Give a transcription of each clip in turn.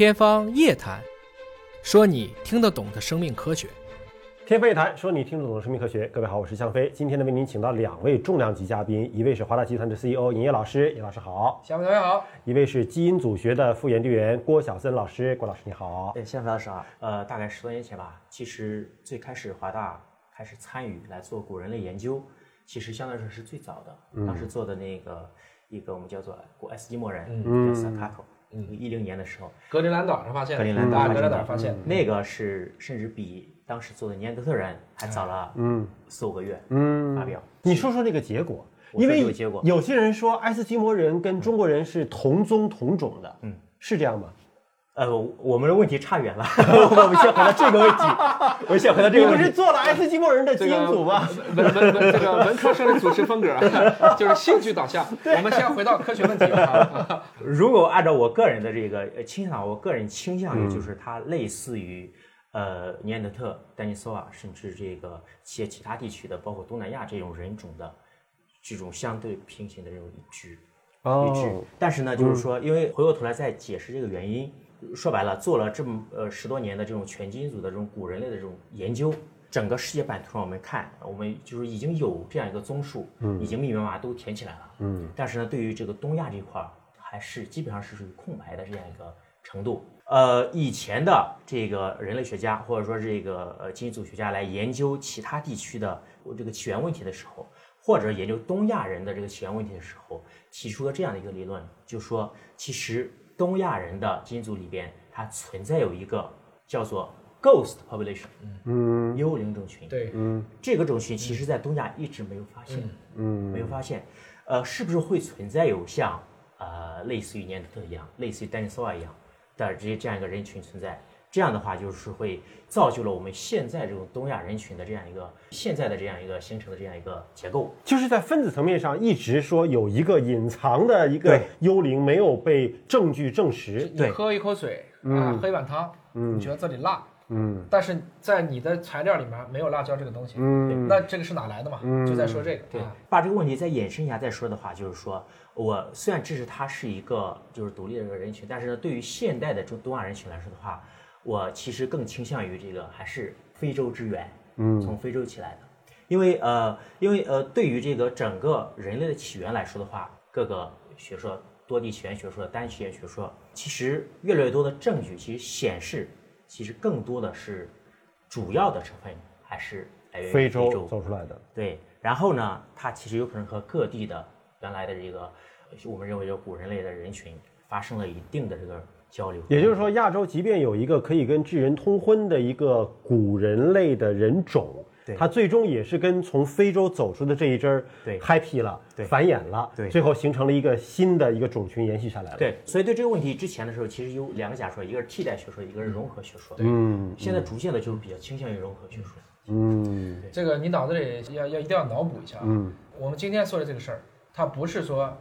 天方夜谭，说你听得懂的生命科学。天方夜谭，说你听得懂的生命科学。各位好，我是向飞。今天呢，为您请到两位重量级嘉宾，一位是华大集团的 CEO 尹烨老师，尹老师好；向飞同学好。一位是基因组学的副研究员郭晓森老师，郭老师你好。对，向飞老师啊，呃，大概十多年前吧，其实最开始华大开始参与来做古人类研究，其实相对来说是最早的。当时做的那个一个我们叫做古埃斯基摩人，嗯叫萨卡托。嗯，一零年的时候，格陵兰岛上发现，格陵兰岛格陵兰岛发现，那个是甚至比当时做的尼安德特人还早了嗯。四五个月嗯。发表。你说说那个结果，因为结果。有些人说爱斯基摩人跟中国人是同宗同种的，嗯，是这样吗？呃，我们的问题差远了，我们先回到这个问题。我先回到这个问题。你不是做了爱斯基摩人的基因组吗？文文文，这个文科生的主持风格 就是兴趣导向。我们先回到科学问题。如果按照我个人的这个倾向，我个人倾向于就是它类似于呃尼安德特、丹尼索瓦，甚至这个一些其他地区的，包括东南亚这种人种的这种相对平行的这种一致一致。但是呢，就是说，因为回过头来再解释这个原因。说白了，做了这么呃十多年的这种全基因组的这种古人类的这种研究，整个世界版图上我们看，我们就是已经有这样一个综述，嗯，已经密密麻麻都填起来了，嗯，但是呢，对于这个东亚这块儿，还是基本上是属于空白的这样一个程度。呃，以前的这个人类学家或者说这个呃基因组学家来研究其他地区的这个起源问题的时候，或者研究东亚人的这个起源问题的时候，提出了这样的一个理论，就说其实。东亚人的基因组里边，它存在有一个叫做 ghost population，嗯，幽灵种群。对，嗯，这个种群其实在东亚一直没有发现，嗯，没有发现。呃，是不是会存在有像呃类似于尼安德特一样，类似于丹尼索瓦一样的这些这样一个人群存在？这样的话，就是会造就了我们现在这种东亚人群的这样一个现在的这样一个形成的这样一个结构，就是在分子层面上一直说有一个隐藏的一个幽灵没有被证据证实。对。喝一口水啊，喝一碗汤，你觉得这里辣，嗯，但是在你的材料里面没有辣椒这个东西，嗯，那这个是哪来的嘛？就在说这个。对，把这个问题再延伸一下再说的话，就是说我虽然支持它是一个就是独立的一个人群，但是呢，对于现代的中东亚人群来说的话。我其实更倾向于这个还是非洲之源，嗯，从非洲起来的，因为呃，因为呃，对于这个整个人类的起源来说的话，各个学说、多地起源学说、单起源学说，其实越来越多的证据其实显示，其实更多的是主要的成分还是来源于非洲走出来的。对，然后呢，它其实有可能和各地的原来的这个我们认为叫古人类的人群发生了一定的这个。交流，也就是说，亚洲即便有一个可以跟智人通婚的一个古人类的人种，它最终也是跟从非洲走出的这一支儿对 happy 了，对繁衍了，对最后形成了一个新的一个种群延续下来了。对，所以对这个问题之前的时候，其实有两个假说，一个是替代学说，一个是融合学说。嗯，现在逐渐的就是比较倾向于融合学说。嗯，这个你脑子里要要一定要脑补一下。嗯，我们今天说的这个事儿，它不是说。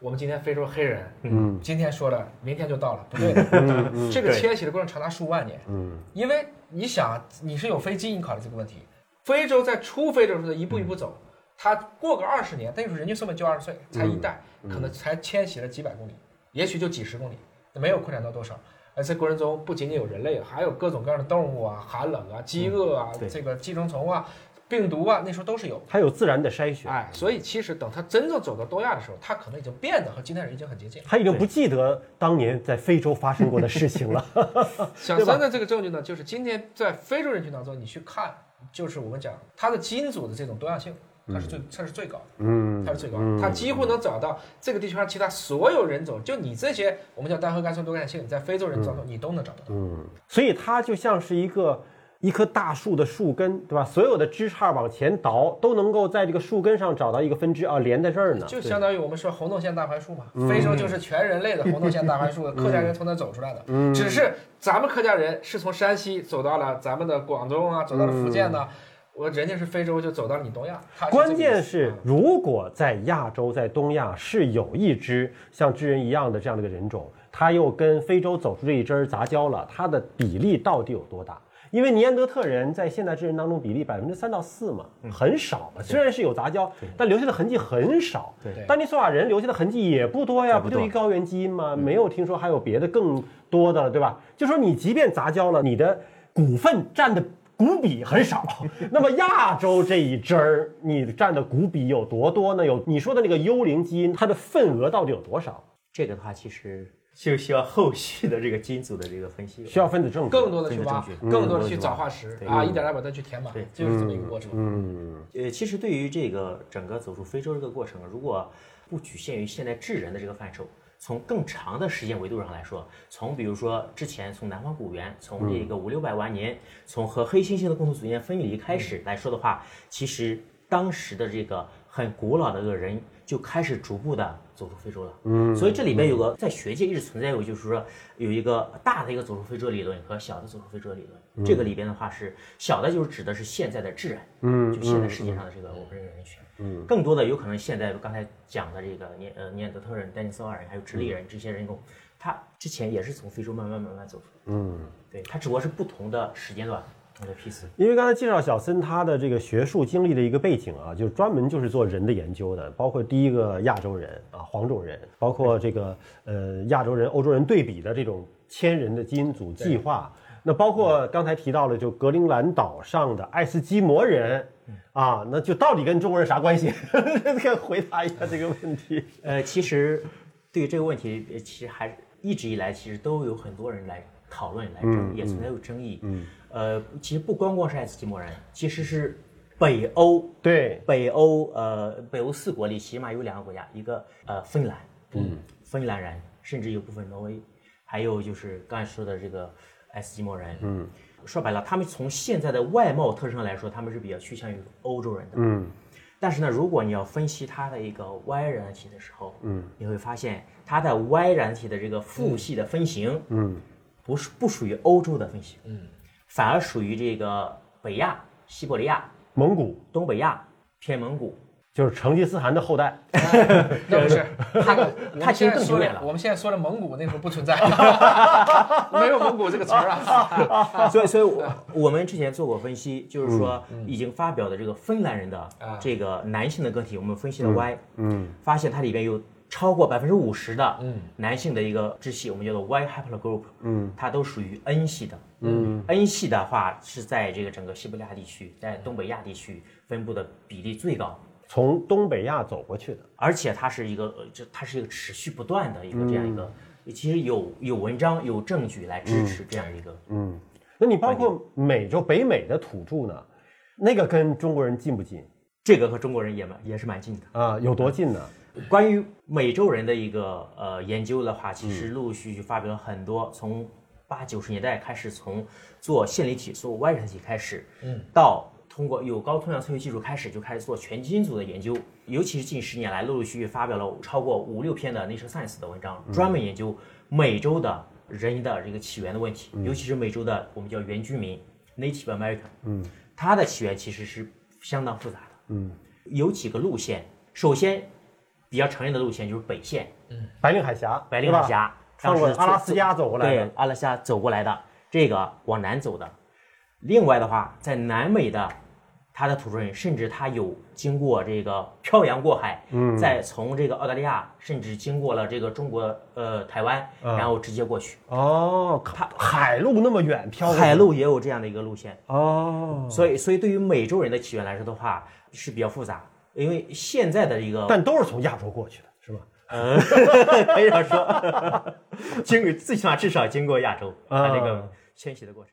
我们今天非洲黑人，嗯，今天说了，明天就到了，不对的。这个迁徙的过程长达数万年，嗯，因为你想，你是有飞机，你考虑这个问题。非洲在出非洲的时候一步一步走，它过个二十年，等于说人均寿命就二十岁，才一代，可能才迁徙了几百公里，也许就几十公里，没有扩展到多少。而这过程中不仅仅有人类，还有各种各样的动物啊，寒冷啊，饥饿啊，这个寄生虫啊。病毒啊，那时候都是有，它有自然的筛选，哎，所以其实等它真正走到东亚的时候，它可能已经变得和今天人已经很接近，他已经不记得当年在非洲发生过的事情了。小三的这个证据呢，就是今天在非洲人群当中，你去看，就是我们讲它的基因组的这种多样性，它是最它是最高的，嗯，它是最高的，它几乎能找到这个地球上其他所有人种，就你这些我们叫单核苷酸多样性，在非洲人当中你都能找得到，嗯，所以它就像是一个。一棵大树的树根，对吧？所有的枝杈往前倒，都能够在这个树根上找到一个分支啊，连在这儿呢。就相当于我们说红豆线大槐树嘛，非洲就是全人类的红豆线大槐树，客家人从那走出来的。嗯，只是咱们客家人是从山西走到了咱们的广州啊，走到了福建呢。我人家是非洲，就走到了你东亚。关键是，如果在亚洲，在东亚是有一只像智人一样的这样的一个人种，他又跟非洲走出这一支杂交了，它的比例到底有多大？因为尼安德特人在现代智人当中比例百分之三到四嘛，很少嘛。虽然是有杂交，但留下的痕迹很少。对丹尼索瓦人留下的痕迹也不多呀，不就一高原基因吗？没有听说还有别的更多的了，对吧？就说你即便杂交了，你的股份占的股比很少，那么亚洲这一支儿，你占的股比有多多呢？有你说的那个幽灵基因，它的份额到底有多少？这个的话，其实就需要后续的这个基因组的这个分析，需要分子证据，更多的去挖分子证，据。更多的去找化石对。啊，一点点把它去填满对，就是这么一个过程。嗯，呃，其实对于这个整个走出非洲这个过程，如果不局限于现在智人的这个范畴，从更长的时间维度上来说，从比如说之前从南方古猿，从这个五六百万年，从和黑猩猩的共同祖先分离开始来说的话，其实当时的这个很古老的这个人就开始逐步的走出非洲了。嗯，所以这里边有个在学界一直存在有，就是说有一个大的一个走出非洲理论和小的走出非洲理论。这个里边的话是小的，就是指的是现在的智人，嗯，就现在世界上的这个我们这个人群。嗯，更多的有可能现在刚才讲的这个尼呃尼安德特人、丹尼索尔人还有直立人这些人种，他之前也是从非洲慢慢慢慢走出。嗯，对，他只不过是不同的时间段。因为刚才介绍小森他的这个学术经历的一个背景啊，就是专门就是做人的研究的，包括第一个亚洲人啊黄种人，包括这个呃亚洲人、欧洲人对比的这种千人的基因组计划。那包括刚才提到了，就格陵兰岛上的爱斯基摩人啊，那就到底跟中国人啥关系？这个回答一下这个问题。呃，其实对于这个问题，呃其实还是一直以来其实都有很多人来讨论、来争，也存在有争议。嗯，呃，其实不光光是爱斯基摩人，其实是北欧对，北欧呃北欧四国里起码有两个国家，一个呃芬兰，嗯，芬兰人，甚至有部分挪威，还有就是刚才说的这个爱斯基摩人，嗯，说白了，他们从现在的外貌特征上来说，他们是比较趋向于欧洲人的，嗯，但是呢，如果你要分析它的一个 Y 染体的时候，嗯，你会发现它的 Y 染体的这个父系的分型，嗯，不是不属于欧洲的分析，嗯，反而属于这个北亚、西伯利亚、蒙古东北亚、偏蒙古。就是成吉思汗的后代。那不是，他 他其实们现在说更久远了。我们现在说的蒙古那时候不存在，没有蒙古这个词儿啊。所以，所以我我们之前做过分析，就是说已经发表的这个芬兰人的啊这个男性的个体，我们分析了 Y，嗯，发现它里边有超过百分之五十的男性的一个支系，我们叫做 Y haplogroup，嗯，它都属于 N 系的，嗯，N 系的话是在这个整个西伯利亚地区，在东北亚地区分布的比例最高。从东北亚走过去的，而且它是一个，呃这它是一个持续不断的一个这样一个，其实有有文章有证据来支持这样一个，嗯。那你包括美洲北美的土著呢，那个跟中国人近不近？这个和中国人也蛮也是蛮近的。啊？有多近呢？关于美洲人的一个呃研究的话，其实陆陆续续发表了很多，从八九十年代开始，从做线粒体、做 Y 染体开始，嗯，到通过有高通量测序技术开始就开始做全基因组的研究，尤其是近十年来，陆陆续续发表了超过五六篇的 Nature Science 的文章，专门研究美洲的人的这个起源的问题，尤其是美洲的我们叫原居民 Native American，嗯，它的起源其实是相当复杂的，嗯，有几个路线，首先比较常见的路线就是北线，嗯白令海峡，白令海峡，穿过当时阿拉斯加走过来的，对，阿拉斯加走过来的，这个往南走的。另外的话，在南美的，它的土著人甚至他有经过这个漂洋过海，嗯，再从这个澳大利亚，甚至经过了这个中国呃台湾，然后直接过去。哦，它海路那么远飘过去海路也有这样的一个路线，哦，所以所以对于美洲人的起源来说的话是比较复杂，因为现在的一个但都是从亚洲过去的，是吧？可以这样说，经过最起码至少经过亚洲，它这个迁徙的过程。